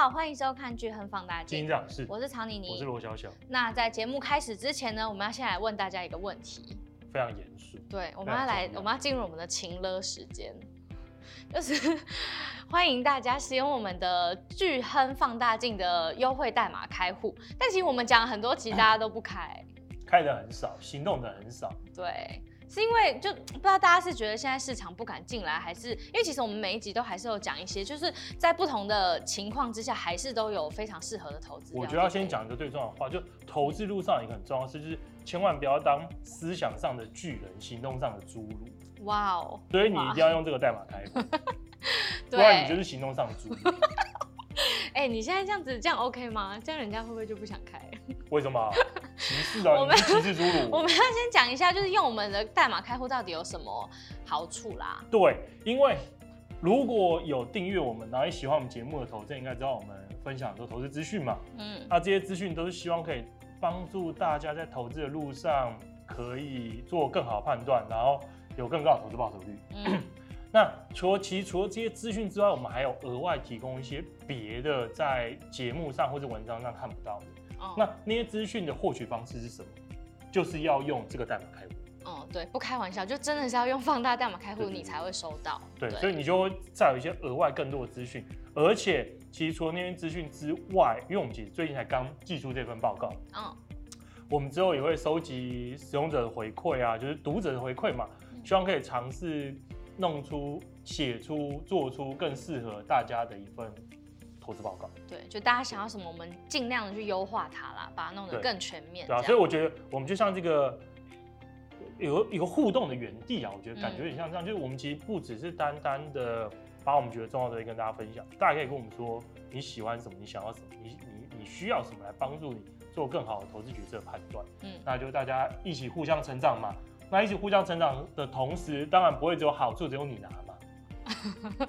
好，欢迎收看《巨亨放大镜》。金长是，我是常妮妮，我是罗小小。那在节目开始之前呢，我们要先来问大家一个问题，非常严肃。对，我们要来，我们要进入我们的情勒时间，就是欢迎大家使用我们的巨亨放大镜的优惠代码开户。但其实我们讲很多其实，大家都不开，开的很少，行动的很少。对。是因为就不知道大家是觉得现在市场不敢进来，还是因为其实我们每一集都还是有讲一些，就是在不同的情况之下，还是都有非常适合的投资。我觉得要先讲一个最重要的话，就投资路上一个很重要的事，就是千万不要当思想上的巨人，行动上的侏儒。哇哦！所以你一定要用这个代码开户，不然你就是行动上的侏儒。哎、欸，你现在这样子，这样 OK 吗？这样人家会不会就不想开？为什么？歧视啊！我们歧视侏儒。我们要先讲一下，就是用我们的代码开户到底有什么好处啦？对，因为如果有订阅我们，然后也喜欢我们节目的投资，应该知道我们分享很多投资资讯嘛。嗯，那这些资讯都是希望可以帮助大家在投资的路上可以做更好的判断，然后有更高的投资报酬率。嗯，那除了其实除了这些资讯之外，我们还有额外提供一些别的在节目上或者文章上看不到的。Oh. 那那些资讯的获取方式是什么？就是要用这个代码开户。哦，oh, 对，不开玩笑，就真的是要用放大代码开户，你才会收到。对，对，所以你就会再有一些额外更多的资讯，而且其实除了那些资讯之外，因为我们其实最近才刚寄出这份报告，嗯，oh. 我们之后也会收集使用者的回馈啊，就是读者的回馈嘛，希望可以尝试弄出、写出、做出更适合大家的一份。投资报告，对，就大家想要什么，我们尽量的去优化它啦，把它弄得更全面。对啊，所以我觉得我们就像这个有一个互动的园地啊，我觉得感觉有点像这样，嗯、就是我们其实不只是单单的把我们觉得重要的东西跟大家分享，大家可以跟我们说你喜欢什么，你想要什么，你你你需要什么来帮助你做更好的投资决策判断。嗯，那就大家一起互相成长嘛。那一起互相成长的同时，当然不会只有好处，只有你拿。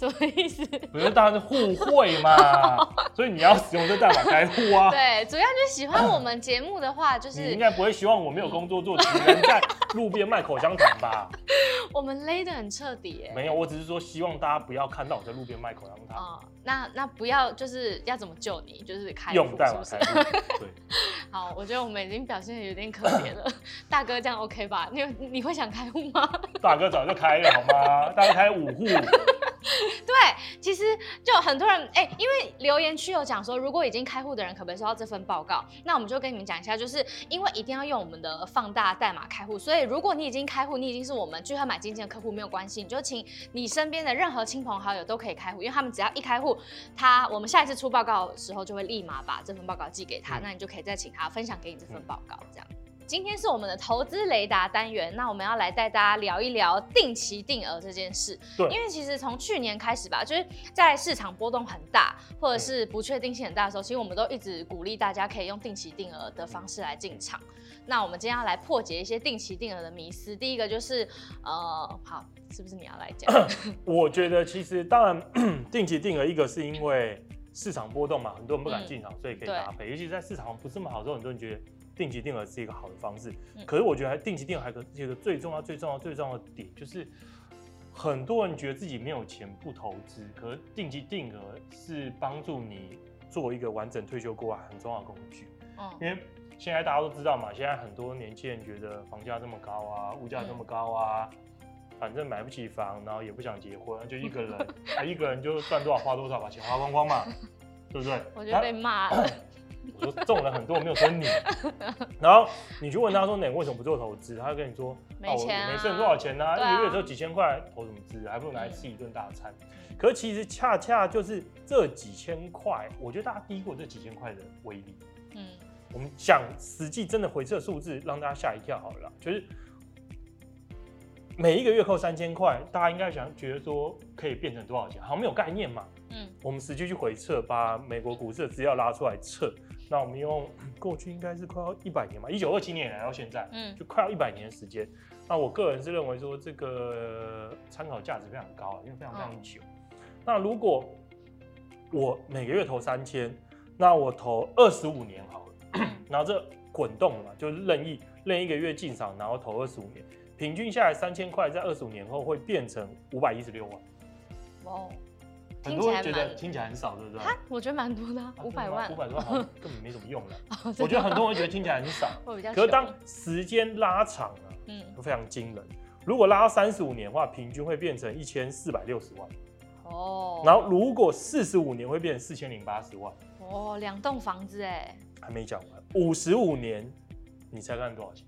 什么意思？不是，当然是互惠嘛，所以你要使用这代码开户啊。对，主要就是喜欢我们节目的话，就是你应该不会希望我没有工作做，只能在路边卖口香糖吧？我们勒得很彻底耶。没有，我只是说希望大家不要看到我在路边卖口香糖。哦，那那不要，就是要怎么救你？就是开用代码开户。对。好，我觉得我们已经表现的有点可怜了。大哥，这样 OK 吧？你你会想开户吗？大哥早就开了，好吗？大哥开五户。对，其实就很多人哎、欸，因为留言区有讲说，如果已经开户的人可不可以收到这份报告？那我们就跟你们讲一下，就是因为一定要用我们的放大代码开户，所以如果你已经开户，你已经是我们聚合买基金的客户，没有关系，你就请你身边的任何亲朋好友都可以开户，因为他们只要一开户，他我们下一次出报告的时候就会立马把这份报告寄给他，嗯、那你就可以再请他分享给你这份报告，这样。今天是我们的投资雷达单元，那我们要来带大家聊一聊定期定额这件事。对，因为其实从去年开始吧，就是在市场波动很大或者是不确定性很大的时候，其实我们都一直鼓励大家可以用定期定额的方式来进场。那我们今天要来破解一些定期定额的迷思。第一个就是，呃，好，是不是你要来讲？我觉得其实当然定期定额，一个是因为市场波动嘛，很多人不敢进场，嗯、所以可以搭配。尤其在市场不是这么好的时候，很多人觉得。定期定额是一个好的方式，可是我觉得还定期定额还有一个最重要、最重要、最重要的点，就是很多人觉得自己没有钱不投资，可是定期定额是帮助你做一个完整退休规划很重要的工具。嗯，因为现在大家都知道嘛，现在很多年轻人觉得房价这么高啊，物价这么高啊，反正买不起房，然后也不想结婚，就一个人，啊，一个人就赚多少花多少，把钱花光光嘛，对不对？我就被骂了。我说中了很多，我没有说你。然后你去问他说：“你为什么不做投资？”他就跟你说：“没钱、啊哦、没剩多少钱呢、啊？啊、一个月只有几千块，投什么资？还不如拿来吃一顿大餐。嗯”可是其实恰恰就是这几千块，我觉得大家低估这几千块的威力。嗯，我们想实际真的回撤数字，让大家吓一跳好了。就是每一个月扣三千块，大家应该想觉得说可以变成多少钱？好像没有概念嘛。嗯，我们实际去回测，把美国股市的资料拉出来测。那我们用过去应该是快要一百年嘛，一九二七年来到现在，嗯，就快要一百年的时间。那我个人是认为说这个参考价值非常高，因为非常非常久。嗯、那如果我每个月投三千，那我投二十五年好了，然后这滚动嘛，就是任意任意一个月进场，然后投二十五年，平均下来三千块，在二十五年后会变成五百一十六万。哇，很多人觉得听起来很少，对不对？我觉得蛮多的，五百万，五百多万 好像根本没什么用了。我觉得很多人觉得听起来很少，可是当时间拉长了，嗯，都非常惊人。如果拉到三十五年的话，平均会变成一千四百六十万。哦。然后如果四十五年会变成四千零八十万。哦，两栋房子哎。还没讲完，五十五年，你猜看多少钱？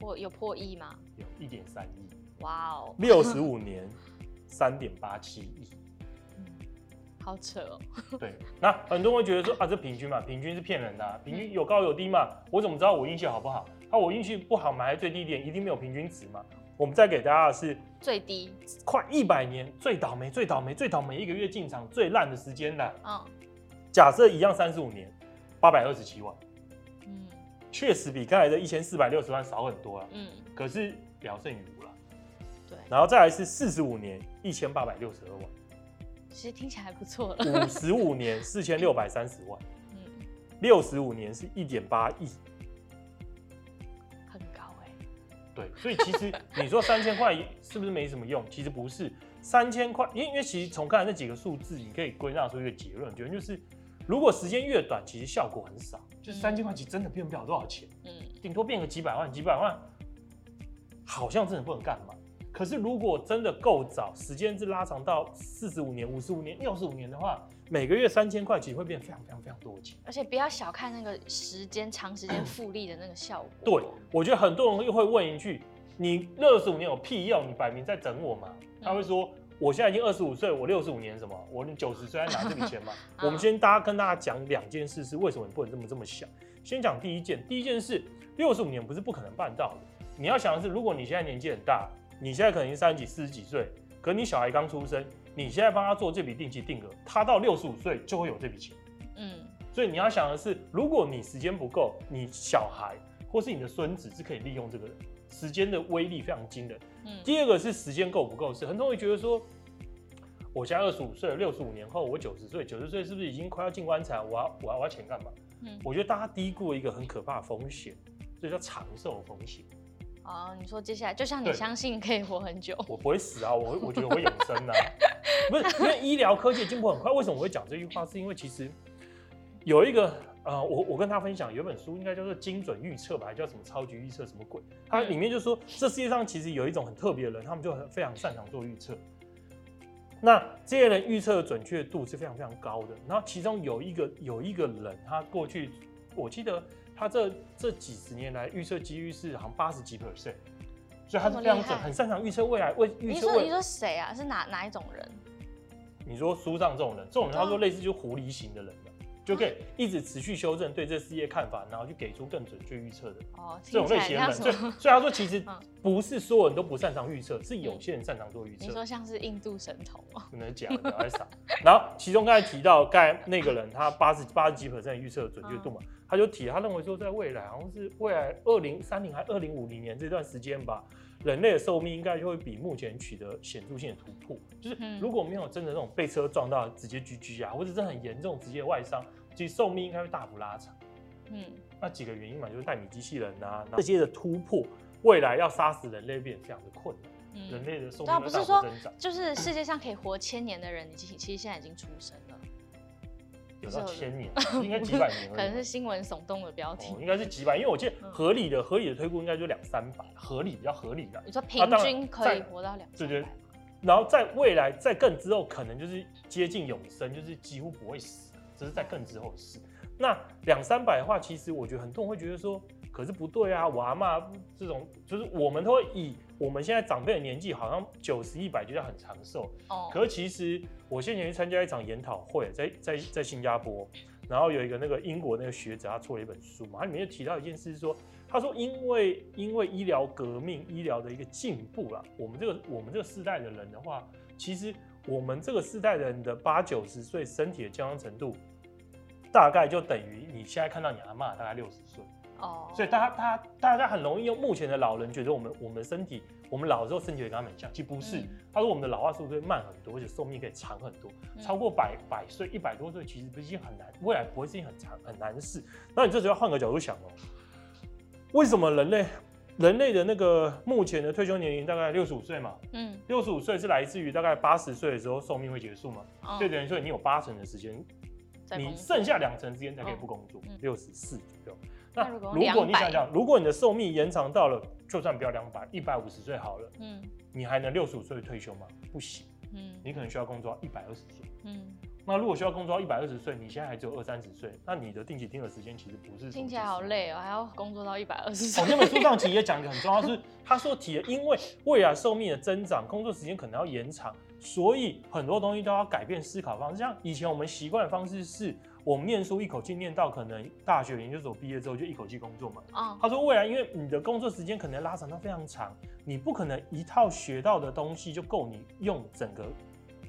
破有破亿吗？有一点三亿。哇哦。六十五年，三点八七亿。好扯哦。对，那很多人会觉得说啊，这平均嘛，平均是骗人的，啊，平均有高有低嘛，我怎么知道我运气好不好？那，啊，我运气不好，买在最低点，一定没有平均值嘛。我们再给大家的是最低，快一百年最倒霉、最倒霉、最倒霉一个月进场最烂的时间了。嗯。假设一样三十五年，八百二十七万。嗯。确实比刚才的一千四百六十万少很多了。嗯。可是聊胜于无了。对。然后再来是四十五年，一千八百六十二万。其实听起来还不错了。五十五年四千六百三十万，嗯，六十五年是一点八亿，很高哎、欸。对，所以其实 你说三千块是不是没什么用？其实不是，三千块，因为因为其实从刚才那几个数字，你可以归纳出一个结论，觉得就是如果时间越短，其实效果很少，就是三千块其实真的变不了多少钱，嗯，顶多变个几百万，几百万，好像真的不能干嘛。可是，如果真的够早，时间是拉长到四十五年、五十五年、六十五年的话，每个月三千块，其实会变非常非常非常多的钱。而且不要小看那个时间长时间复利的那个效果。对，我觉得很多人又会问一句：你六十五年有屁用？你摆明在整我嘛？他会说：我现在已经二十五岁，我六十五年什么？我九十岁还拿这笔钱吗？我们先大家跟大家讲两件事，是为什么你不能这么这么想。先讲第一件，第一件事，六十五年不是不可能办到的。你要想的是，如果你现在年纪很大。你现在可能三十几、四十几岁，可你小孩刚出生，你现在帮他做这笔定期定额，他到六十五岁就会有这笔钱。嗯，所以你要想的是，如果你时间不够，你小孩或是你的孙子是可以利用这个时间的威力非常惊人。嗯，第二个是时间够不够，是很多人会觉得说，我现在二十五岁，六十五年后我九十岁，九十岁是不是已经快要进棺材？我要我要我要钱干嘛？嗯，我觉得大家低估了一个很可怕的风险，这叫长寿风险。哦，你说接下来就像你相信可以活很久，我不会死啊，我我觉得我会永生啊，不是因为医疗科技进步很快，为什么我会讲这句话？是因为其实有一个呃，我我跟他分享有本书，应该叫做精准预测吧，还叫什么超级预测什么鬼？它里面就说这世界上其实有一种很特别的人，他们就很非常擅长做预测。那这些人预测的准确度是非常非常高的。然后其中有一个有一个人，他过去我记得。他这这几十年来预测几率是好像八十几 percent，所以他是非常准，很擅长预测未来。未预测，你说你说谁啊？是哪哪一种人？你说书上这种人，这种人他说类似就狐狸型的人的，就可以一直持续修正对这世界看法，然后去给出更准确预测的。哦，这种类型的人，所以所以他说其实 不是所有人都不擅长预测，是有些人擅长做预测。你说像是印度神童吗？不能讲，不要傻。然后其中刚才提到刚才那个人，他八十八十几 percent 预测的准确度嘛。他就提，他认为说，在未来好像是未来二零三零还二零五零年这段时间吧，人类的寿命应该就会比目前取得显著性的突破。就是如果没有真的那种被车撞到直接 GG 啊，或者是很严重直接外伤，其实寿命应该会大幅拉长。嗯，那几个原因嘛，就是代米机器人啊，这些的突破，未来要杀死人类变得非常的困难。嗯、人类的寿命大幅增长。不是说，就是世界上可以活千年的人，你其实现在已经出生了。有到千年，应该几百年，可能是新闻耸动的标题。哦，应该是几百，因为我记得合理的合理的推估应该就两三百，合理比较合理的。你说平均可以活到两三百？对对。然后在未来在更之后，可能就是接近永生，就是几乎不会死，只是在更之后的事。那两三百的话，其实我觉得很多人会觉得说。可是不对啊！我阿嬷这种，就是我们都会以我们现在长辈的年纪，好像九十一百就叫很长寿。哦。可是其实我先前去参加一场研讨会，在在在新加坡，然后有一个那个英国那个学者，他出了一本书嘛，他里面就提到一件事，是说，他说因为因为医疗革命、医疗的一个进步啊，我们这个我们这个世代的人的话，其实我们这个世代的人的八九十岁身体的健康程度，大概就等于你现在看到你阿妈大概六十岁。哦，所以大家，大家大家很容易用目前的老人觉得我们我们身体，我们老的时候身体会跟他们很像，其实不是。嗯、他说我们的老化速度会慢很多，而且寿命可以长很多，嗯、超过百百岁、一百多岁，其实不是很难，未来不会是一件很长很难的事。那你这时候要换个角度想哦，为什么人类人类的那个目前的退休年龄大概六十五岁嘛，嗯，六十五岁是来自于大概八十岁的时候寿命会结束嘛，哦、所以等于说你有八成的时间，你剩下两成之间才可以不工作，六十四左右。那如果你想想，如果你的寿命延长到了，就算不要两百，一百五十岁好了，嗯，你还能六十五岁退休吗？不行，嗯，你可能需要工作一百二十岁，嗯。那如果需要工作到一百二十岁，你现在还只有二三十岁，那你的定期定额时间其实不是听起来好累哦，还要工作到一百二十岁。哦，那本书上其实也 讲一个很重要，是他说提了，因为未来寿命的增长，工作时间可能要延长，所以很多东西都要改变思考方式。像以前我们习惯的方式是，我们念书一口气念到可能大学研究所毕业之后就一口气工作嘛。啊，他说未来因为你的工作时间可能拉长到非常长，你不可能一套学到的东西就够你用整个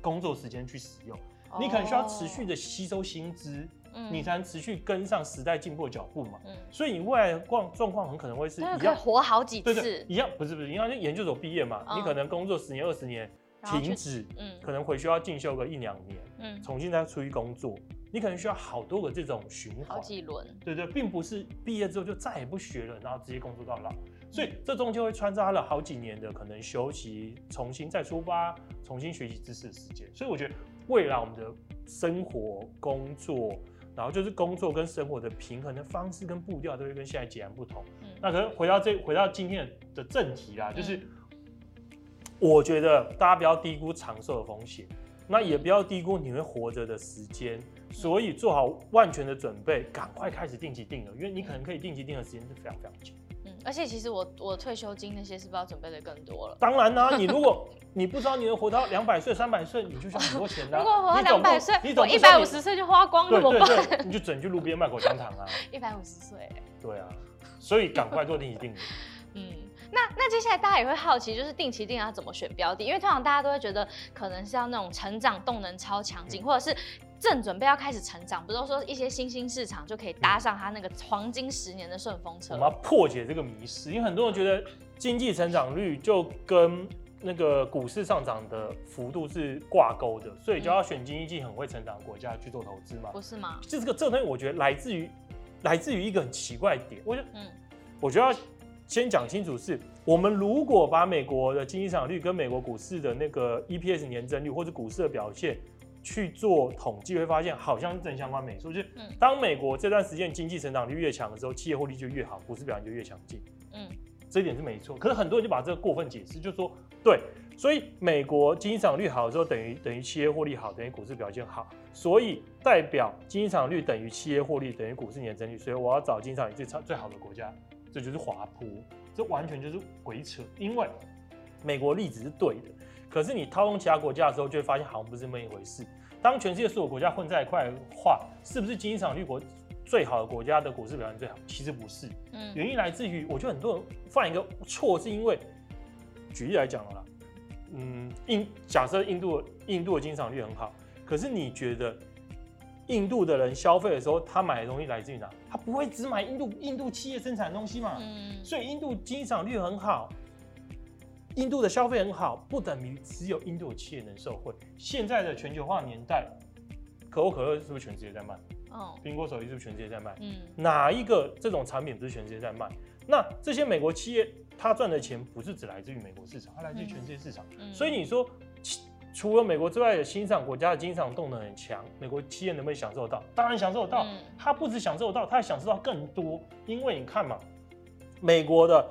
工作时间去使用。你可能需要持续的吸收新知，嗯，你才能持续跟上时代进步的脚步嘛。嗯，所以你未来状状况很可能会是一样活好几次，对对，一样不是不是，因为就研究所毕业嘛，你可能工作十年二十年停止，嗯，可能回学校进修个一两年，嗯，重新再出去工作，你可能需要好多个这种循环，好几轮，对对，并不是毕业之后就再也不学了，然后直接工作到老，所以这中间会穿插了好几年的可能休息，重新再出发，重新学习知识的时间，所以我觉得。未来我们的生活、工作，然后就是工作跟生活的平衡的方式跟步调都会跟现在截然不同。嗯，那可能回到这，回到今天的正题啦，就是我觉得大家不要低估长寿的风险，那也不要低估你会活着的时间，所以做好万全的准备，赶快开始定期定额，因为你可能可以定期定额时间是非常非常久。而且其实我我退休金那些是不是要准备的更多了？当然啦、啊，你如果你不知道你能活到两百岁、三百岁，你就需要很多钱的、啊。如果活到两百岁，我一百五十岁就花光了，怎么办？你就整去路边卖口香糖啊！一百五十岁，对啊，所以赶快做定期定额。嗯，那那接下来大家也会好奇，就是定期定额要怎么选标的？因为通常大家都会觉得可能是要那种成长动能超强劲，嗯、或者是。正准备要开始成长，不都说一些新兴市场就可以搭上它那个黄金十年的顺风车。我们要破解这个迷思，因为很多人觉得经济成长率就跟那个股市上涨的幅度是挂钩的，所以就要选经济很会成长的国家去做投资嘛？不是吗？就这个这个东西，我觉得来自于来自于一个很奇怪的点。我觉得，嗯，我觉得要先讲清楚是，我们如果把美国的经济增长率跟美国股市的那个 EPS 年增率或者股市的表现。去做统计会发现，好像是正相关没错。就是当美国这段时间经济成长率越强的时候，企业获利就越好，股市表现就越强劲。嗯，这一点是没错。可是很多人就把这个过分解释，就说对，所以美国经济增长率好的时候，等于等于企业获利好，等于股市表现好，所以代表经济增长率等于企业获利等于股市年增率，所以我要找经济增长率最差最好的国家，这就是滑坡，这完全就是鬼扯。因为美国例子是对的。可是你套用其他国家的时候，就会发现好像不是这么一回事。当全世界所有国家混在一块的话，是不是经济成长率国最好的国家的股市表现最好？其实不是。嗯，原因来自于，我觉得很多人犯一个错，是因为举例来讲了啦，嗯，印假设印度印度的经济成长率很好，可是你觉得印度的人消费的时候，他买的东西来自于哪？他不会只买印度印度企业生产的东西嘛？嗯，所以印度经济成长率很好。印度的消费很好，不等于只有印度的企业能受惠。现在的全球化年代，可口可乐是不是全世界在卖？哦，苹果手机是不是全世界在卖？嗯，哪一个这种产品不是全世界在卖？那这些美国企业，它赚的钱不是只来自于美国市场，它来自于全世界市场。嗯，所以你说，除了美国之外的新兴国家的经常动能很强，美国企业能不能享受到？当然享受到。它不止享受到，它还享受到更多。因为你看嘛，美国的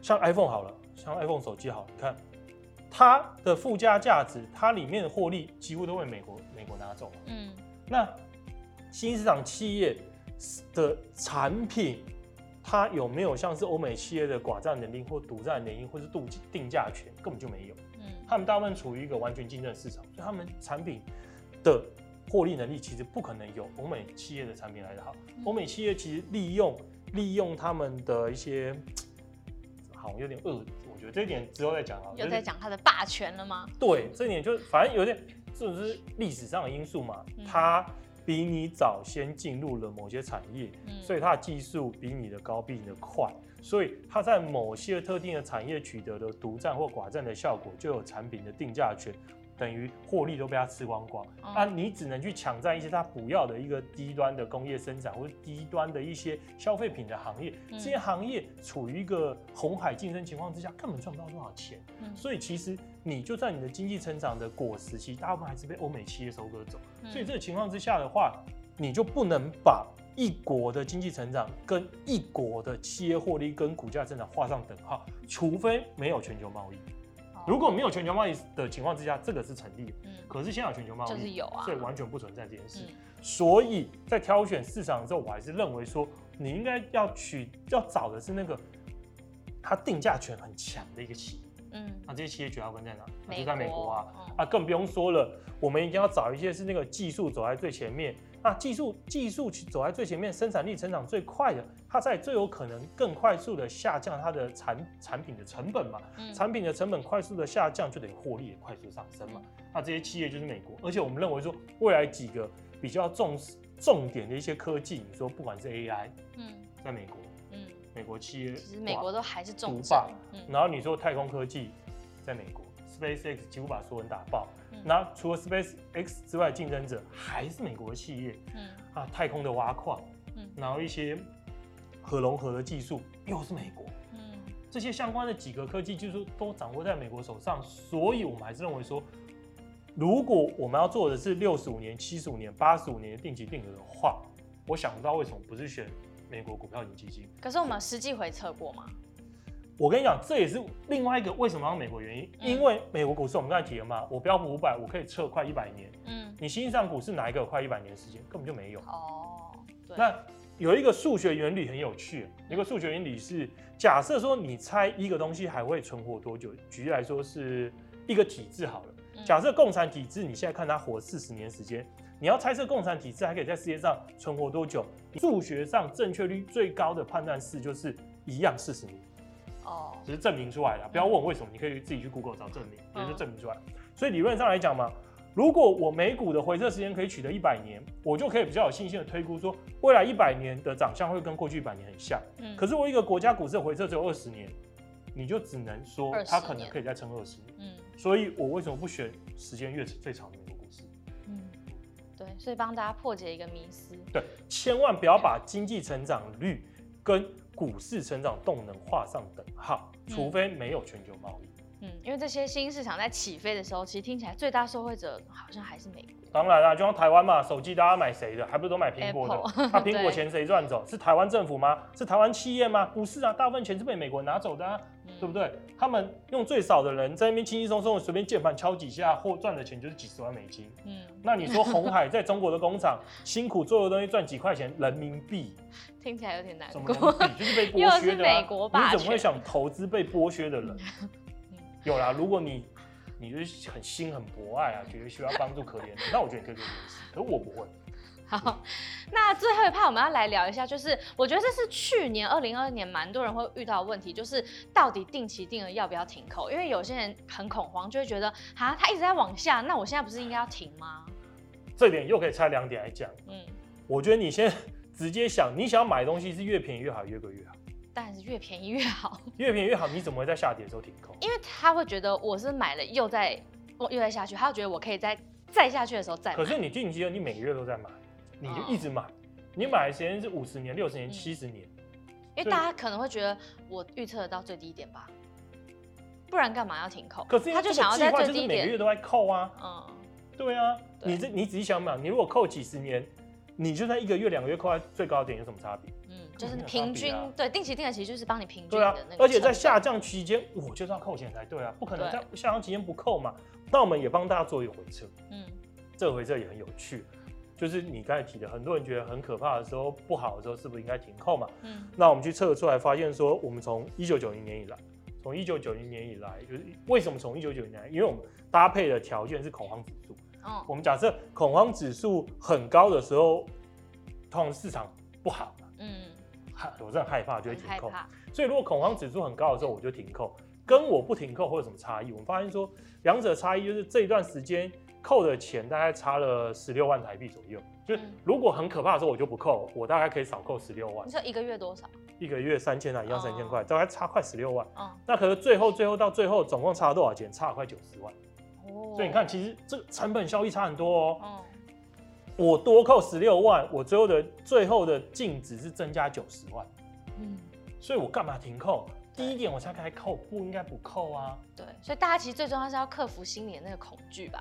像 iPhone 好了。像 iPhone 手机好，你看它的附加价值，它里面的获利几乎都被美国美国拿走。嗯，那新市场企业的产品，它有没有像是欧美企业的寡占能力或独占能力，或是度定价权，根本就没有。嗯，他们大部分处于一个完全竞争市场，所以他们产品的获利能力其实不可能有欧美企业的产品来得好。欧美企业其实利用利用他们的一些，好有点恶。我觉得这一点之后再讲啊，有在讲他的霸权了吗？对，这一点就反正有点，这种是历史上的因素嘛。他比你早先进入了某些产业，所以它的技术比你的高，比你的快，所以它在某些特定的产业取得的独占或寡占的效果，就有产品的定价权。等于获利都被它吃光光，那、嗯啊、你只能去抢占一些它不要的一个低端的工业生产或者低端的一些消费品的行业，嗯、这些行业处于一个红海竞争情况之下，根本赚不到多少钱。嗯、所以其实你就在你的经济成长的果实期，大部分还是被欧美企业收割走。嗯、所以这个情况之下的话，你就不能把一国的经济成长跟一国的企业获利跟股价增长画上等号，除非没有全球贸易。如果没有全球贸易的情况之下，这个是成立的。嗯，可是现在有全球贸易，就是有啊，所以完全不存在这件事。嗯、所以在挑选市场的时候，我还是认为说，你应该要取要找的是那个它定价权很强的一个企业。嗯，那这些企业主要跟在哪？美国，就在美国啊。嗯、啊，更不用说了，我们一定要找一些是那个技术走在最前面。那技术技术走在最前面，生产力成长最快的，它在最有可能更快速的下降它的产产品的成本嘛？嗯、产品的成本快速的下降，就等于获利也快速上升嘛？嗯、那这些企业就是美国，而且我们认为说，未来几个比较重视重点的一些科技，你说不管是 AI，嗯，在美国，嗯，美国企业其实美国都还是重霸，嗯、然后你说太空科技，在美国，SpaceX 几乎把所有人打爆。那除了 Space X 之外，竞争者还是美国的企业。嗯啊，太空的挖矿，嗯，然后一些核融合的技术又是美国。嗯，这些相关的几个科技技术都掌握在美国手上，所以我们还是认为说，如果我们要做的是六十五年、七十五年、八十五年的定期定额的话，我想不到为什么不是选美国股票型基金。可是我们实际回测过吗？我跟你讲，这也是另外一个为什么要美国原因，因为美国股市我们刚才提了嘛，我标普五百，我可以测快一百年。嗯，你新兴市场股市哪一个有快一百年的时间？根本就没有。哦，对。那有一个数学原理很有趣，有一个数学原理是，假设说你猜一个东西还会存活多久，举例来说是一个体制好了。假设共产体制，你现在看它活四十年时间，你要猜测共产体制还可以在世界上存活多久，数学上正确率最高的判断式就是一样四十年。哦，只是证明出来的，不要问我为什么，你可以自己去 Google 找证明，也就证明出来。所以理论上来讲嘛，如果我美股的回撤时间可以取得一百年，我就可以比较有信心的推估说，未来一百年的长相会跟过去一百年很像。嗯，可是我一个国家股市的回撤只有二十年，你就只能说它可能可以再撑二十年。嗯，所以我为什么不选时间越最长的美国股市？嗯，对，所以帮大家破解一个迷思。对，千万不要把经济成长率跟股市成长动能画上等号，除非没有全球贸易。嗯，因为这些新市场在起飞的时候，其实听起来最大受惠者好像还是美国。当然啦，就像台湾嘛，手机大家买谁的？还不是都买苹果的？那 苹、啊、果钱谁赚走？是台湾政府吗？是台湾企业吗？不是啊，大部分钱是被美国拿走的、啊，嗯、对不对？他们用最少的人在那边轻轻松松的随便键盘敲几下，或赚的钱就是几十万美金。嗯，那你说红海在中国的工厂辛苦做的东西赚几块钱人民币？听起来有点难过。就是被 剥削的、啊。你怎么会想投资被剥削的人？有啦，如果你。你就是很心很博爱啊，觉得需要帮助可怜的，那我觉得你可以做这件事，可是我不会。好，那最后一趴我们要来聊一下，就是我觉得这是去年二零二二年蛮多人会遇到的问题，就是到底定期定额要不要停扣？因为有些人很恐慌，就会觉得啊，它一直在往下，那我现在不是应该要停吗？这点又可以拆两点来讲。嗯，我觉得你先直接想，你想要买东西是越便宜越好，越贵越好。当然是越便宜越好，越便宜越好。你怎么会在下跌的时候停扣？因为他会觉得我是买了又在又在下去，他会觉得我可以在再下去的时候再买。可是你定期的，你每个月都在买，你就一直买，哦、你买的时间是五十年、六十年、七十年。因为大家可能会觉得我预测得到最低点吧，不然干嘛要停扣？可是他就想要在最低点，每个月都在扣啊。嗯，对啊，对你这你仔细想想，你如果扣几十年，你就算一个月、两个月扣在最高点有什么差别？就是平均，啊、对，定期定额其实就是帮你平均对啊，而且在下降期间，我就是要扣钱才对啊，不可能在下降期间不扣嘛。那我们也帮大家做一个回测，嗯，这个回测也很有趣，就是你刚才提的，很多人觉得很可怕的时候，不好的时候，是不是应该停扣嘛？嗯，那我们去测出来，发现说，我们从一九九零年以来，从一九九零年以来，就是为什么从一九九零年来？因为我们搭配的条件是恐慌指数，哦，我们假设恐慌指数很高的时候，通常市场不好嘛，嗯。我真的害怕，就会停扣。所以如果恐慌指数很高的时候，我就停扣。跟我不停扣会有什么差异？我们发现说，两者差异就是这一段时间扣的钱大概差了十六万台币左右。就是如果很可怕的时候，我就不扣，我大概可以少扣十六万。你说一个月多少？一个月三千啊，一样三千块，大概差快十六万。那可是最后最后到最后总共差了多少钱？差了快九十万。哦。所以你看，其实这个成本效益差很多哦。哦我多扣十六万，我最后的最后的净值是增加九十万。嗯，所以我干嘛停扣？第一点我才该扣，不应该不扣啊。对，所以大家其实最重要是要克服心里的那个恐惧吧。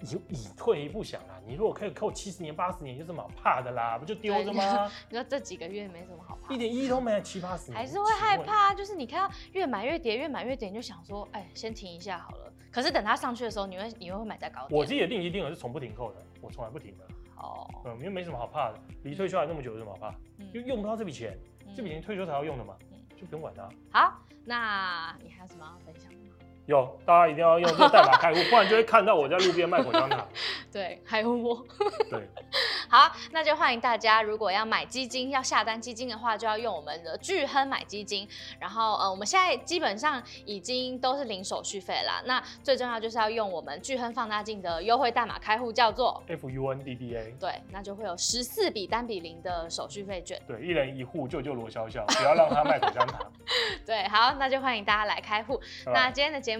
你你退一步想啦，你如果可以扣七十年、八十年，有什么好怕的啦？不就丢着吗？你说这几个月没什么好怕，一点意义都没有，七八十年还是会害怕。就是你看到越买越跌，越买越跌，你就想说，哎，先停一下好了。可是等它上去的时候，你会你会买在高点。我自己的定期定额是从不停扣的，我从来不停的。哦，嗯，因为没什么好怕的，离退休还那么久，有什么好怕？嗯，就用不到这笔钱，这笔钱退休才要用的嘛，嗯，就不用管它。好，那你还有什么要分享？有，大家一定要用这个代码开户，不然就会看到我在路边卖口香糖。对，还有我。对，好，那就欢迎大家，如果要买基金，要下单基金的话，就要用我们的巨亨买基金。然后，呃，我们现在基本上已经都是零手续费啦。那最重要就是要用我们巨亨放大镜的优惠代码开户，叫做 F U N D B A。对，那就会有十四笔单笔零的手续费券。对，一人一户，救救罗小小，不要让他卖口香糖。对，好，那就欢迎大家来开户。那今天的节目。